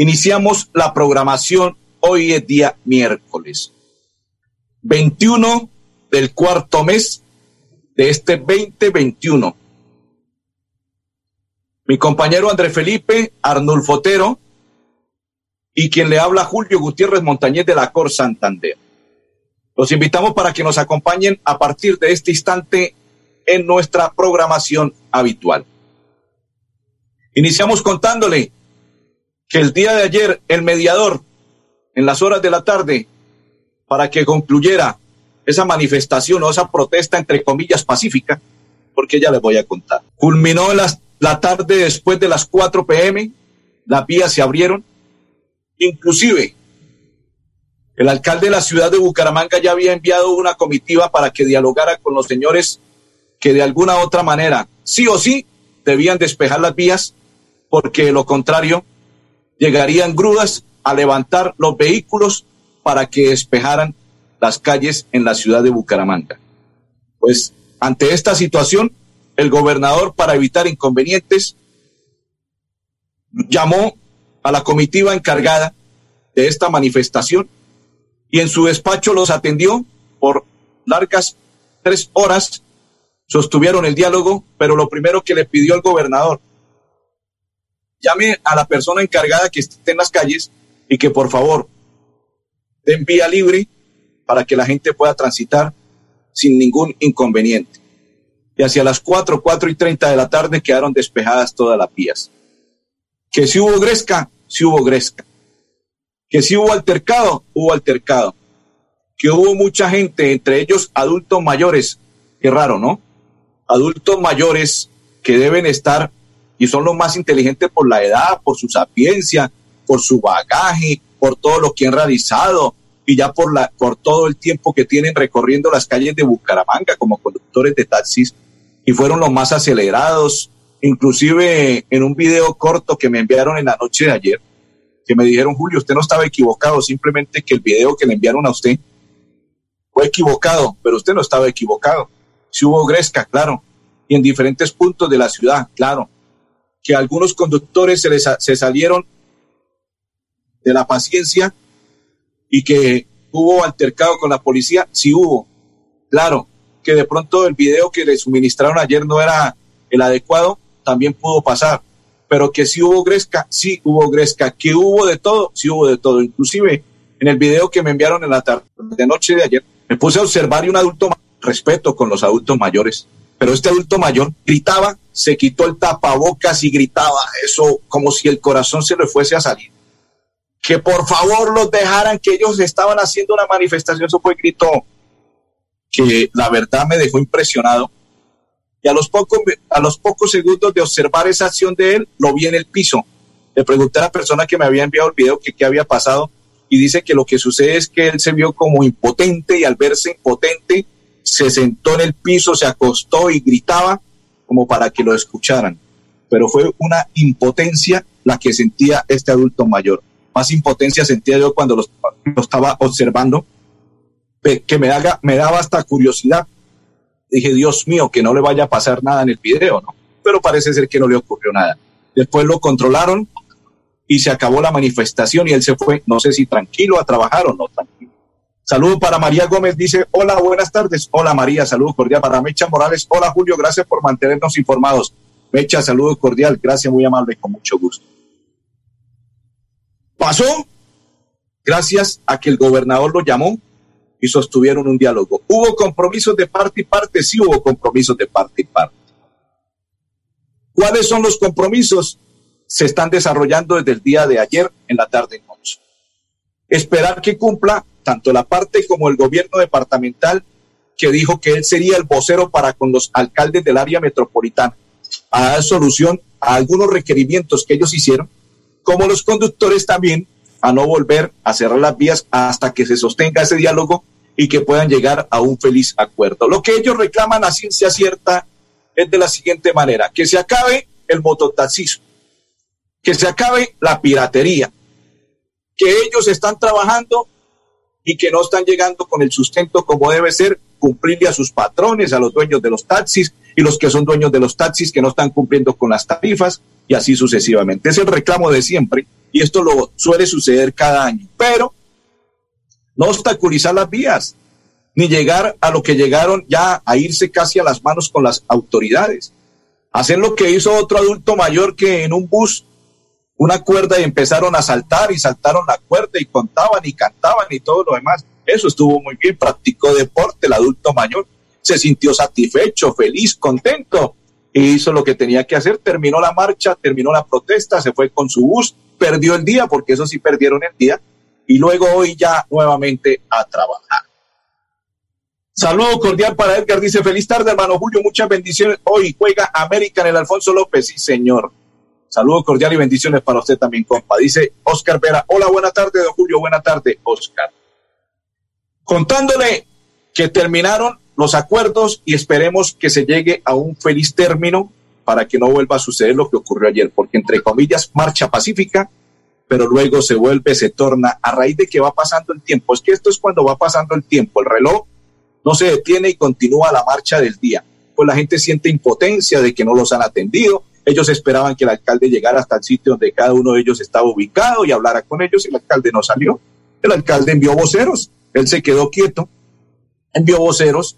Iniciamos la programación hoy es día miércoles 21 del cuarto mes de este 2021. Mi compañero André Felipe Arnulfo Otero y quien le habla Julio Gutiérrez Montañez de la Cor Santander. Los invitamos para que nos acompañen a partir de este instante en nuestra programación habitual. Iniciamos contándole que el día de ayer el mediador, en las horas de la tarde, para que concluyera esa manifestación o esa protesta, entre comillas, pacífica, porque ya les voy a contar. Culminó la, la tarde después de las 4 pm, las vías se abrieron, inclusive el alcalde de la ciudad de Bucaramanga ya había enviado una comitiva para que dialogara con los señores que de alguna otra manera, sí o sí, debían despejar las vías, porque lo contrario, llegarían grúas a levantar los vehículos para que despejaran las calles en la ciudad de Bucaramanga. Pues ante esta situación, el gobernador, para evitar inconvenientes, llamó a la comitiva encargada de esta manifestación y en su despacho los atendió por largas tres horas, sostuvieron el diálogo, pero lo primero que le pidió el gobernador llame a la persona encargada que esté en las calles y que por favor den vía libre para que la gente pueda transitar sin ningún inconveniente. Y hacia las 4, 4 y 30 de la tarde quedaron despejadas todas las vías. Que si hubo gresca, si hubo gresca. Que si hubo altercado, hubo altercado. Que hubo mucha gente, entre ellos adultos mayores, qué raro, ¿no? Adultos mayores que deben estar y son los más inteligentes por la edad, por su sapiencia, por su bagaje, por todo lo que han realizado y ya por, la, por todo el tiempo que tienen recorriendo las calles de Bucaramanga como conductores de taxis y fueron los más acelerados, inclusive en un video corto que me enviaron en la noche de ayer, que me dijeron, Julio, usted no estaba equivocado, simplemente que el video que le enviaron a usted fue equivocado, pero usted no estaba equivocado. Si hubo gresca, claro, y en diferentes puntos de la ciudad, claro, que algunos conductores se, les, se salieron de la paciencia y que hubo altercado con la policía, sí hubo. Claro, que de pronto el video que le suministraron ayer no era el adecuado, también pudo pasar. Pero que sí hubo gresca, sí hubo gresca. Que hubo de todo, sí hubo de todo. Inclusive en el video que me enviaron en la tarde de noche de ayer, me puse a observar y un adulto, respeto con los adultos mayores, pero este adulto mayor gritaba, se quitó el tapabocas y gritaba eso como si el corazón se le fuese a salir. Que por favor los dejaran, que ellos estaban haciendo una manifestación, eso fue grito que la verdad me dejó impresionado. Y a los pocos, a los pocos segundos de observar esa acción de él, lo vi en el piso. Le pregunté a la persona que me había enviado el video que qué había pasado y dice que lo que sucede es que él se vio como impotente y al verse impotente se sentó en el piso, se acostó y gritaba como para que lo escucharan. Pero fue una impotencia la que sentía este adulto mayor. Más impotencia sentía yo cuando lo, estaba observando, que me, me daba hasta curiosidad. Dije, Dios mío, que no le vaya a pasar nada en el video, ¿no? Pero parece ser que no le ocurrió nada. Después lo controlaron y se acabó la manifestación y él se fue, no sé si tranquilo a trabajar o no tranquilo Saludos para María Gómez, dice, hola, buenas tardes. Hola María, saludos cordial para Mecha Morales. Hola Julio, gracias por mantenernos informados. Mecha, saludos cordial, gracias, muy amable, con mucho gusto. Pasó gracias a que el gobernador lo llamó y sostuvieron un diálogo. ¿Hubo compromisos de parte y parte? Sí hubo compromisos de parte y parte. ¿Cuáles son los compromisos? Se están desarrollando desde el día de ayer en la tarde. Esperar que cumpla tanto la parte como el gobierno departamental que dijo que él sería el vocero para con los alcaldes del área metropolitana a dar solución a algunos requerimientos que ellos hicieron como los conductores también a no volver a cerrar las vías hasta que se sostenga ese diálogo y que puedan llegar a un feliz acuerdo. Lo que ellos reclaman a ciencia cierta es de la siguiente manera, que se acabe el mototaxismo, que se acabe la piratería, que ellos están trabajando y que no están llegando con el sustento como debe ser, cumplirle a sus patrones, a los dueños de los taxis y los que son dueños de los taxis que no están cumpliendo con las tarifas y así sucesivamente. Es el reclamo de siempre y esto lo suele suceder cada año. Pero no obstaculizar las vías, ni llegar a lo que llegaron ya a irse casi a las manos con las autoridades. Hacer lo que hizo otro adulto mayor que en un bus una cuerda y empezaron a saltar y saltaron la cuerda y contaban y cantaban y todo lo demás. Eso estuvo muy bien, practicó deporte el adulto mayor, se sintió satisfecho, feliz, contento y hizo lo que tenía que hacer, terminó la marcha, terminó la protesta, se fue con su bus, perdió el día, porque eso sí perdieron el día, y luego hoy ya nuevamente a trabajar. Saludo cordial para Edgar, dice feliz tarde hermano Julio, muchas bendiciones. Hoy juega América en el Alfonso López, sí señor. Saludo cordial y bendiciones para usted también, compa. Dice Oscar Vera, hola, buena tarde, don Julio, buena tarde, Oscar. Contándole que terminaron los acuerdos y esperemos que se llegue a un feliz término para que no vuelva a suceder lo que ocurrió ayer, porque entre comillas, marcha pacífica, pero luego se vuelve, se torna a raíz de que va pasando el tiempo. Es que esto es cuando va pasando el tiempo, el reloj no se detiene y continúa la marcha del día. Pues la gente siente impotencia de que no los han atendido. Ellos esperaban que el alcalde llegara hasta el sitio donde cada uno de ellos estaba ubicado y hablara con ellos y el alcalde no salió. El alcalde envió voceros, él se quedó quieto, envió voceros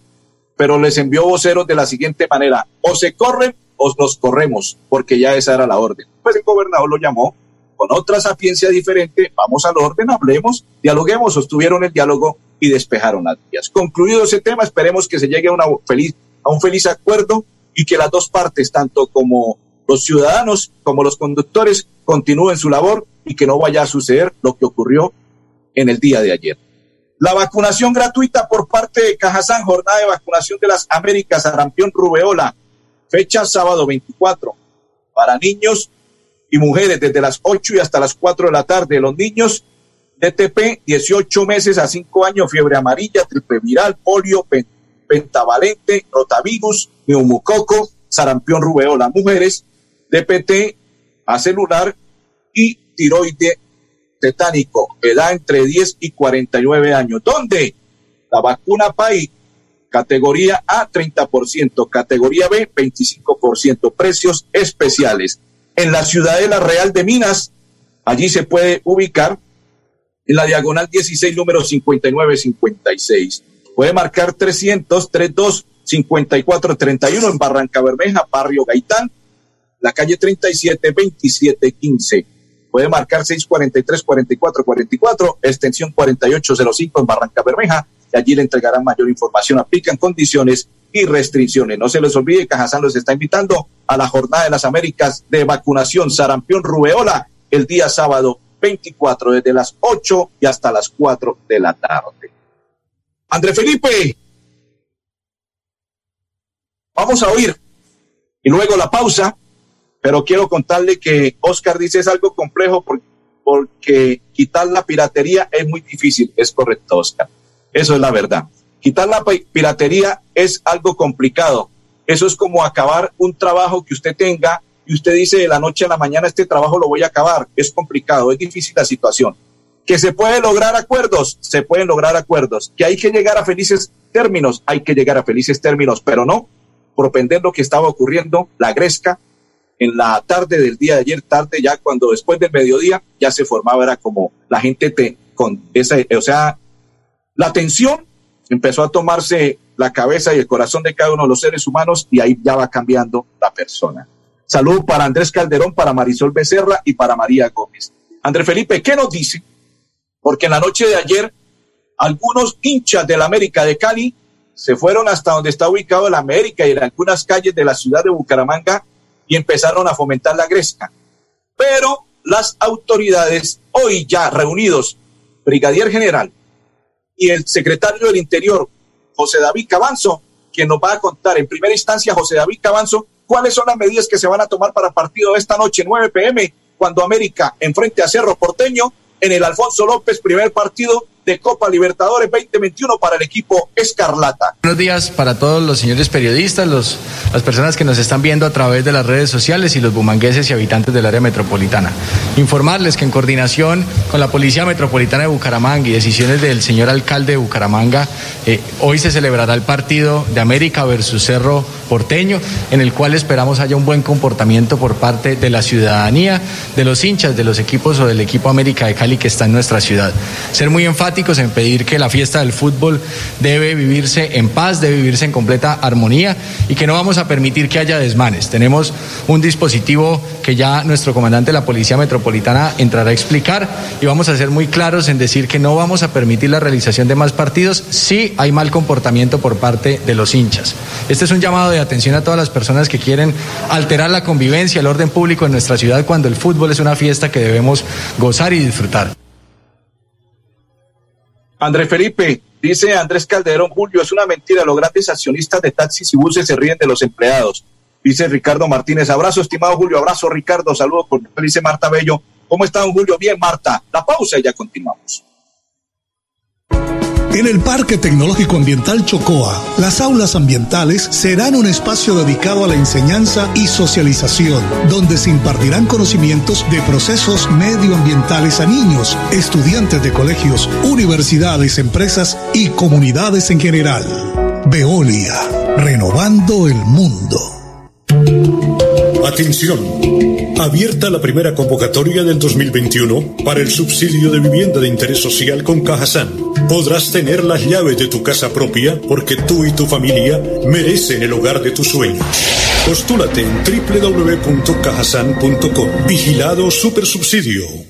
pero les envió voceros de la siguiente manera, o se corren o nos corremos, porque ya esa era la orden. Pues el gobernador lo llamó con otra sapiencia diferente, vamos al orden, hablemos, dialoguemos, sostuvieron el diálogo y despejaron las vías. Concluido ese tema, esperemos que se llegue a, una feliz, a un feliz acuerdo y que las dos partes, tanto como los ciudadanos como los conductores, continúen su labor y que no vaya a suceder lo que ocurrió en el día de ayer. La vacunación gratuita por parte de Cajazán, jornada de vacunación de las Américas, sarampión rubeola, fecha sábado 24, para niños y mujeres desde las 8 y hasta las 4 de la tarde. Los niños DTP, 18 meses a 5 años, fiebre amarilla, triple viral, polio, pentavalente, rotavirus, neumococo, sarampión rubeola. Mujeres, DPT, a celular y tiroide tetánico, edad entre 10 y 49 años. ¿Dónde? La vacuna PAI, categoría A 30%, categoría B 25%, precios especiales. En la Ciudadela Real de Minas, allí se puede ubicar en la diagonal 16, número 5956. Puede marcar 300 32 54 31 en Barranca Bermeja, Barrio Gaitán, la calle 37 27 15 puede marcar 643-4444, extensión 4805 en Barranca Bermeja, y allí le entregarán mayor información. Aplican condiciones y restricciones. No se les olvide, Cajazán los está invitando a la Jornada de las Américas de vacunación Sarampión Rubeola el día sábado 24, desde las 8 y hasta las 4 de la tarde. André Felipe, vamos a oír y luego la pausa pero quiero contarle que Oscar dice es algo complejo porque, quitar la piratería es muy difícil. Es correcto, Oscar. Eso es la verdad. Quitar la piratería es algo complicado. Eso es como acabar un trabajo que usted tenga y usted dice de la noche a la mañana este trabajo lo voy a acabar. Es complicado, es difícil la situación. Que se puede lograr acuerdos, se pueden lograr acuerdos. Que hay que llegar a felices términos, hay que llegar a felices términos, pero no propender lo que estaba ocurriendo, la gresca, en la tarde del día de ayer, tarde ya cuando después del mediodía ya se formaba, era como la gente te, con esa, o sea, la tensión empezó a tomarse la cabeza y el corazón de cada uno de los seres humanos y ahí ya va cambiando la persona. Salud para Andrés Calderón, para Marisol Becerra y para María Gómez. Andrés Felipe, ¿qué nos dice? Porque en la noche de ayer, algunos hinchas del América de Cali se fueron hasta donde está ubicado el América y en algunas calles de la ciudad de Bucaramanga y empezaron a fomentar la gresca. Pero las autoridades, hoy ya reunidos, Brigadier General y el secretario del Interior, José David Cabanzo, quien nos va a contar en primera instancia, José David Cabanzo, cuáles son las medidas que se van a tomar para partido esta noche, 9 pm, cuando América enfrente a Cerro Porteño en el Alfonso López, primer partido de Copa Libertadores 2021 para el equipo Escarlata. Buenos días para todos los señores periodistas, los, las personas que nos están viendo a través de las redes sociales y los bumangueses y habitantes del área metropolitana. Informarles que en coordinación con la Policía Metropolitana de Bucaramanga y decisiones del señor alcalde de Bucaramanga, eh, hoy se celebrará el partido de América versus Cerro Porteño, en el cual esperamos haya un buen comportamiento por parte de la ciudadanía, de los hinchas de los equipos o del equipo América de Cali que está en nuestra ciudad. Ser muy enfático en pedir que la fiesta del fútbol debe vivirse en paz, debe vivirse en completa armonía y que no vamos a permitir que haya desmanes. Tenemos un dispositivo que ya nuestro comandante de la Policía Metropolitana entrará a explicar y vamos a ser muy claros en decir que no vamos a permitir la realización de más partidos si hay mal comportamiento por parte de los hinchas. Este es un llamado de atención a todas las personas que quieren alterar la convivencia, el orden público en nuestra ciudad cuando el fútbol es una fiesta que debemos gozar y disfrutar. Andrés Felipe, dice Andrés Calderón, Julio, es una mentira, los grandes accionistas de taxis y buses se ríen de los empleados. Dice Ricardo Martínez, abrazo, estimado Julio, abrazo Ricardo, saludos, dice Marta Bello. ¿Cómo está, don Julio? Bien, Marta. La pausa y ya continuamos. En el Parque Tecnológico Ambiental Chocoa, las aulas ambientales serán un espacio dedicado a la enseñanza y socialización, donde se impartirán conocimientos de procesos medioambientales a niños, estudiantes de colegios, universidades, empresas y comunidades en general. Veolia, renovando el mundo. Atención. Abierta la primera convocatoria del 2021 para el subsidio de vivienda de interés social con Cajasan. Podrás tener las llaves de tu casa propia porque tú y tu familia merecen el hogar de tus sueños. Postúlate en www.cajasan.com. Vigilado Supersubsidio.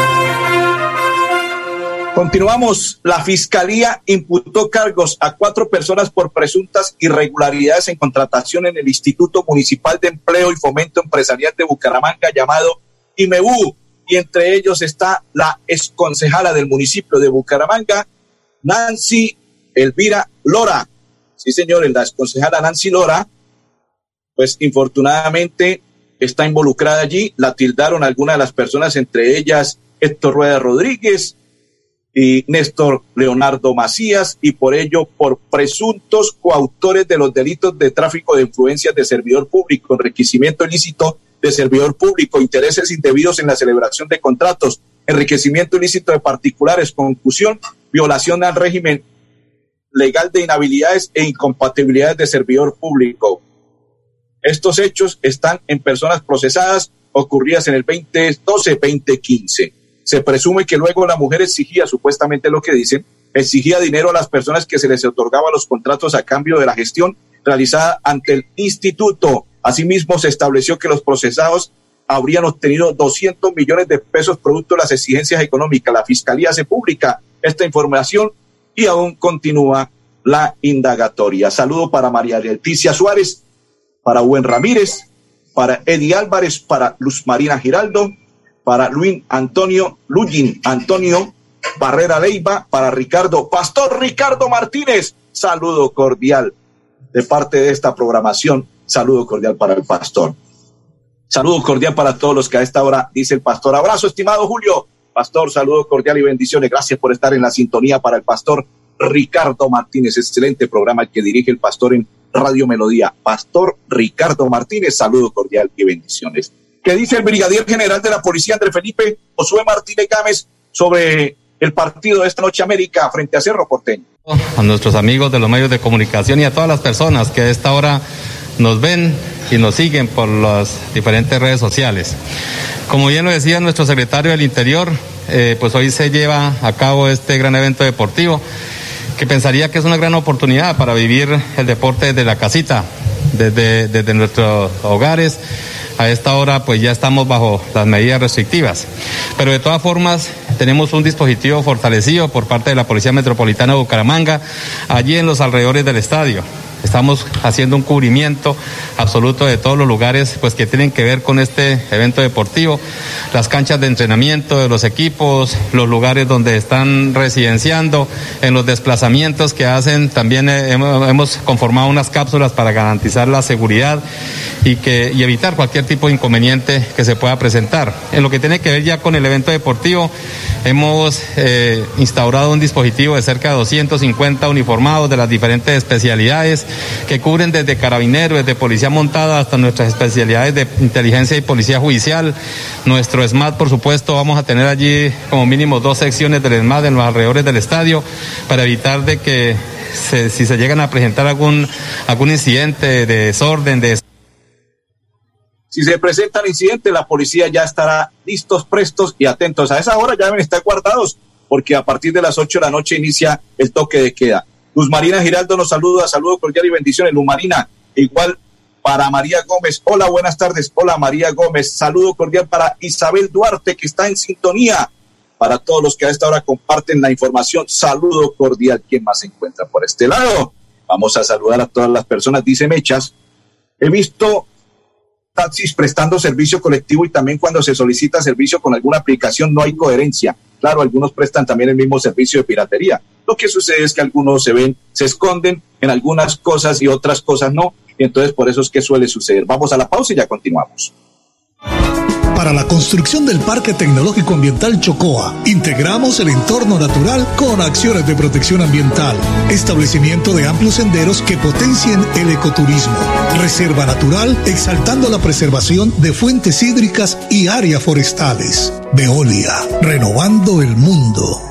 Continuamos. La Fiscalía imputó cargos a cuatro personas por presuntas irregularidades en contratación en el Instituto Municipal de Empleo y Fomento Empresarial de Bucaramanga llamado IMEBU. Y entre ellos está la exconcejala del municipio de Bucaramanga, Nancy Elvira Lora. Sí, señores, la exconcejala Nancy Lora, pues infortunadamente está involucrada allí. La tildaron algunas de las personas, entre ellas Héctor Rueda Rodríguez, y Néstor Leonardo Macías y por ello por presuntos coautores de los delitos de tráfico de influencias de servidor público, enriquecimiento ilícito de servidor público, intereses indebidos en la celebración de contratos, enriquecimiento ilícito de particulares, concusión, violación al régimen legal de inhabilidades e incompatibilidades de servidor público. Estos hechos están en personas procesadas ocurridas en el 2012-2015 se presume que luego la mujer exigía supuestamente lo que dicen, exigía dinero a las personas que se les otorgaba los contratos a cambio de la gestión realizada ante el instituto. Asimismo, se estableció que los procesados habrían obtenido 200 millones de pesos producto de las exigencias económicas. La Fiscalía se publica esta información y aún continúa la indagatoria. Saludo para María Leticia Suárez, para Buen Ramírez, para Eddie Álvarez, para Luz Marina Giraldo, para Luis Antonio, Lugin Antonio Barrera Leiva, para Ricardo, Pastor Ricardo Martínez. Saludo cordial de parte de esta programación. Saludo cordial para el pastor. Saludo cordial para todos los que a esta hora dice el pastor. Abrazo, estimado Julio. Pastor, saludo cordial y bendiciones. Gracias por estar en la sintonía para el pastor Ricardo Martínez. Excelente programa que dirige el pastor en Radio Melodía. Pastor Ricardo Martínez, saludo cordial y bendiciones. ¿Qué dice el brigadier general de la policía, André Felipe Josué Martínez Gámez, sobre el partido de esta noche América frente a Cerro Porteño? A nuestros amigos de los medios de comunicación y a todas las personas que a esta hora nos ven y nos siguen por las diferentes redes sociales. Como bien lo decía nuestro secretario del Interior, eh, pues hoy se lleva a cabo este gran evento deportivo que pensaría que es una gran oportunidad para vivir el deporte desde la casita, desde, desde nuestros hogares. A esta hora pues ya estamos bajo las medidas restrictivas. Pero de todas formas tenemos un dispositivo fortalecido por parte de la Policía Metropolitana de Bucaramanga allí en los alrededores del estadio. Estamos haciendo un cubrimiento absoluto de todos los lugares pues que tienen que ver con este evento deportivo, las canchas de entrenamiento de los equipos, los lugares donde están residenciando, en los desplazamientos que hacen, también eh, hemos conformado unas cápsulas para garantizar la seguridad y que y evitar cualquier tipo de inconveniente que se pueda presentar. En lo que tiene que ver ya con el evento deportivo, hemos eh, instaurado un dispositivo de cerca de 250 uniformados de las diferentes especialidades que cubren desde carabineros, desde policía montada hasta nuestras especialidades de inteligencia y policía judicial. Nuestro SMAT, por supuesto, vamos a tener allí como mínimo dos secciones del SMAT en los alrededores del estadio para evitar de que si se llegan a presentar algún, algún incidente de desorden, de si se presentan incidentes, la policía ya estará listos, prestos y atentos. A esa hora ya deben estar guardados, porque a partir de las 8 de la noche inicia el toque de queda. Luz Marina Giraldo nos saluda, saludo cordial y bendiciones. Luz Marina, igual para María Gómez. Hola, buenas tardes. Hola, María Gómez. Saludo cordial para Isabel Duarte, que está en sintonía. Para todos los que a esta hora comparten la información, saludo cordial. ¿Quién más se encuentra por este lado? Vamos a saludar a todas las personas. Dice Mechas, he visto taxis prestando servicio colectivo y también cuando se solicita servicio con alguna aplicación no hay coherencia. Claro, algunos prestan también el mismo servicio de piratería. Lo que sucede es que algunos se ven, se esconden en algunas cosas y otras cosas no. Y entonces por eso es que suele suceder. Vamos a la pausa y ya continuamos para la construcción del Parque Tecnológico Ambiental Chocoa. Integramos el entorno natural con acciones de protección ambiental, establecimiento de amplios senderos que potencien el ecoturismo, reserva natural exaltando la preservación de fuentes hídricas y áreas forestales. Veolia, renovando el mundo.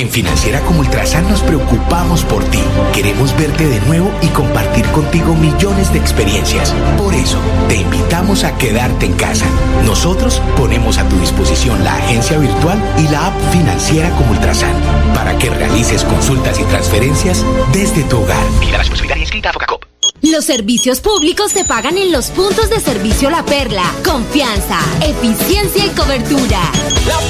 En Financiera como Ultrasan nos preocupamos por ti. Queremos verte de nuevo y compartir contigo millones de experiencias. Por eso, te invitamos a quedarte en casa. Nosotros ponemos a tu disposición la agencia virtual y la app Financiera como Ultrasan para que realices consultas y transferencias desde tu hogar. Mira la responsabilidad inscrita a Focacop. Los servicios públicos se pagan en los puntos de servicio La Perla. Confianza, eficiencia y cobertura. La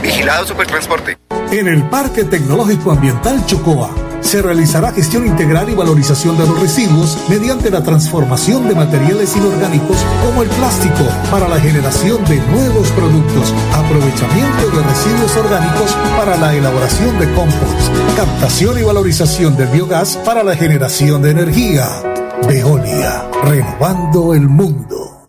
Vigilado Supertransporte. En el Parque Tecnológico Ambiental Chocoa se realizará gestión integral y valorización de los residuos mediante la transformación de materiales inorgánicos como el plástico para la generación de nuevos productos, aprovechamiento de residuos orgánicos para la elaboración de compost, captación y valorización del biogás para la generación de energía. Veolia, renovando el mundo.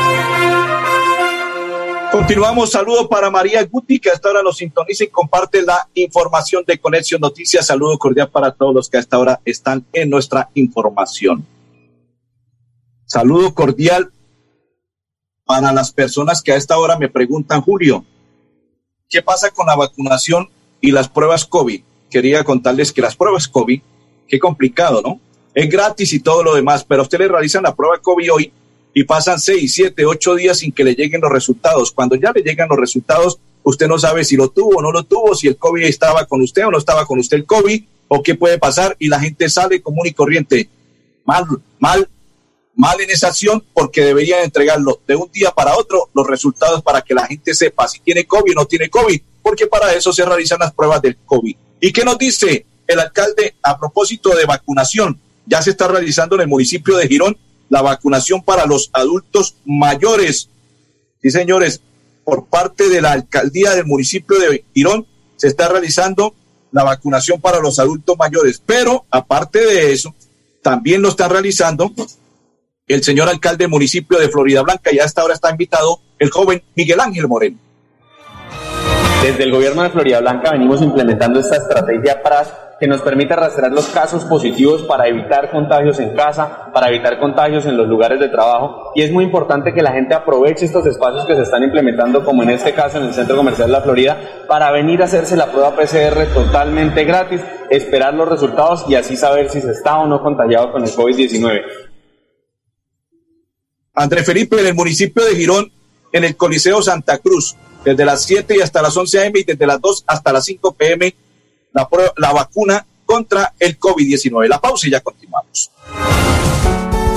Continuamos, saludo para María Guti, que hasta ahora nos sintoniza y comparte la información de Conexión Noticias. Saludo cordial para todos los que hasta ahora están en nuestra información. Saludo cordial para las personas que a esta hora me preguntan, Julio, ¿qué pasa con la vacunación y las pruebas COVID? Quería contarles que las pruebas COVID, qué complicado, ¿no? Es gratis y todo lo demás, pero ustedes realizan la prueba COVID hoy y pasan seis, siete, ocho días sin que le lleguen los resultados. Cuando ya le llegan los resultados, usted no sabe si lo tuvo o no lo tuvo, si el COVID estaba con usted o no estaba con usted el COVID, o qué puede pasar, y la gente sale común y corriente. Mal, mal, mal en esa acción porque deberían entregarlo de un día para otro los resultados para que la gente sepa si tiene COVID o no tiene COVID, porque para eso se realizan las pruebas del COVID. ¿Y qué nos dice el alcalde a propósito de vacunación? Ya se está realizando en el municipio de Girón la vacunación para los adultos mayores. Sí, señores, por parte de la alcaldía del municipio de Girón se está realizando la vacunación para los adultos mayores. Pero aparte de eso, también lo está realizando el señor alcalde del municipio de Florida Blanca y hasta ahora está invitado el joven Miguel Ángel Moreno. Desde el gobierno de Florida Blanca venimos implementando esta estrategia para que nos permita rastrear los casos positivos para evitar contagios en casa, para evitar contagios en los lugares de trabajo. Y es muy importante que la gente aproveche estos espacios que se están implementando, como en este caso en el Centro Comercial de la Florida, para venir a hacerse la prueba PCR totalmente gratis, esperar los resultados y así saber si se está o no contagiado con el COVID-19. André Felipe, en el municipio de Girón, en el Coliseo Santa Cruz, desde las 7 y hasta las 11 a.m. y desde las 2 hasta las 5 p.m la, la vacuna contra el COVID-19. La pausa y ya continuamos.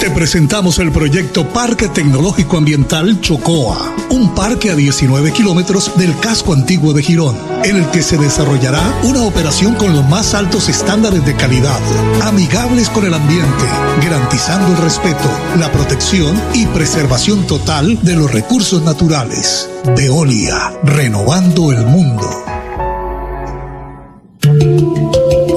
Te presentamos el proyecto Parque Tecnológico Ambiental Chocoa, un parque a 19 kilómetros del casco antiguo de Girón, en el que se desarrollará una operación con los más altos estándares de calidad, amigables con el ambiente, garantizando el respeto, la protección y preservación total de los recursos naturales. Veolia, renovando el mundo.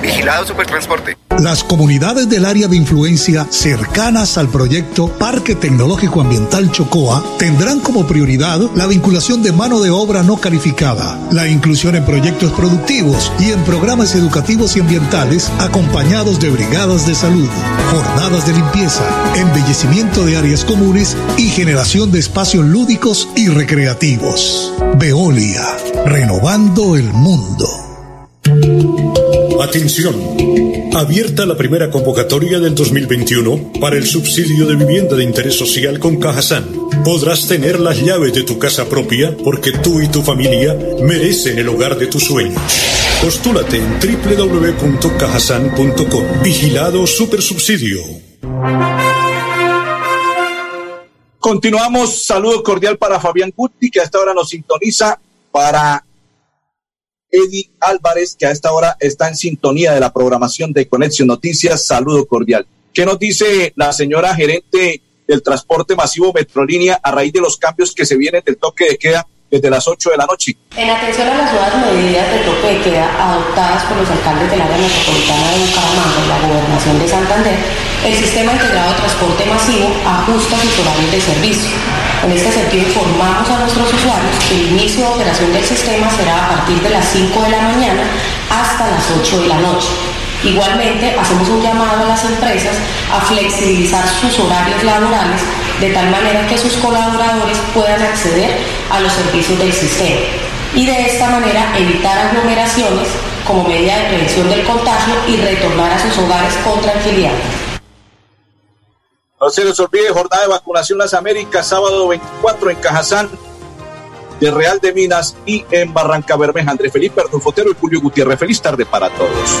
Vigilado Supertransporte. Las comunidades del área de influencia cercanas al proyecto Parque Tecnológico Ambiental Chocoa tendrán como prioridad la vinculación de mano de obra no calificada, la inclusión en proyectos productivos y en programas educativos y ambientales acompañados de brigadas de salud, jornadas de limpieza, embellecimiento de áreas comunes y generación de espacios lúdicos y recreativos. Veolia, renovando el mundo. Atención. Abierta la primera convocatoria del 2021 para el subsidio de vivienda de interés social con Cajasan. Podrás tener las llaves de tu casa propia porque tú y tu familia merecen el hogar de tus sueños. Postúlate en www.cajasan.com. Vigilado Supersubsidio. Continuamos. Saludo cordial para Fabián Guti, que a esta hora nos sintoniza, para Eddie Álvarez, que a esta hora está en sintonía de la programación de Conexión Noticias. Saludo cordial. ¿Qué nos dice la señora gerente del transporte masivo Metrolínea a raíz de los cambios que se vienen del toque de queda desde las 8 de la noche? En atención a las nuevas medidas de toque de queda adoptadas por los alcaldes del área metropolitana de Bucaramanga y la gobernación de Santander, el sistema integrado de transporte masivo ajusta sus horarios de servicio. En este sentido, informamos a nuestros usuarios que el inicio de operación del sistema será a partir de las 5 de la mañana hasta las 8 de la noche. Igualmente, hacemos un llamado a las empresas a flexibilizar sus horarios laborales de tal manera que sus colaboradores puedan acceder a los servicios del sistema y de esta manera evitar aglomeraciones como medida de prevención del contagio y retornar a sus hogares con tranquilidad. No se les olvide jornada de vacunación Las Américas, sábado 24 en Cajazán, de Real de Minas y en Barranca Bermeja. Andrés Felipe Arnulfotero y Julio Gutiérrez. Feliz tarde para todos.